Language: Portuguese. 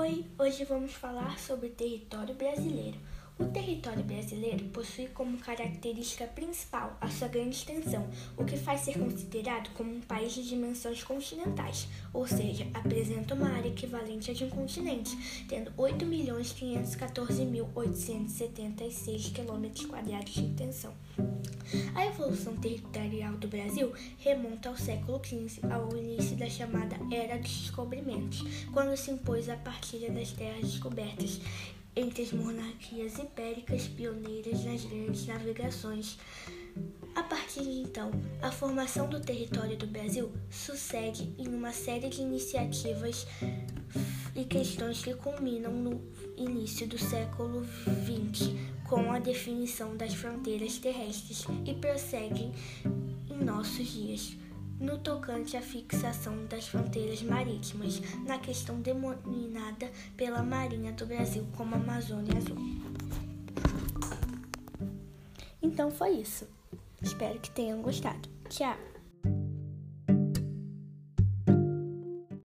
Oi, hoje vamos falar sobre território brasileiro. O território brasileiro possui como característica principal a sua grande extensão, o que faz ser considerado como um país de dimensões continentais, ou seja, apresenta uma área equivalente a de um continente, tendo 8.514.876 km de extensão. A evolução territorial do Brasil remonta ao século XV, ao início da chamada Era dos Descobrimentos, quando se impôs a partilha das terras descobertas entre as monarquias ibéricas pioneiras nas grandes navegações. A partir de então, a formação do território do Brasil sucede em uma série de iniciativas e questões que culminam no início do século XX com a definição das fronteiras terrestres e prosseguem em nossos dias no tocante à fixação das fronteiras marítimas, na questão denominada pela Marinha do Brasil como Amazônia Azul. Então foi isso. Espero que tenham gostado. Tchau!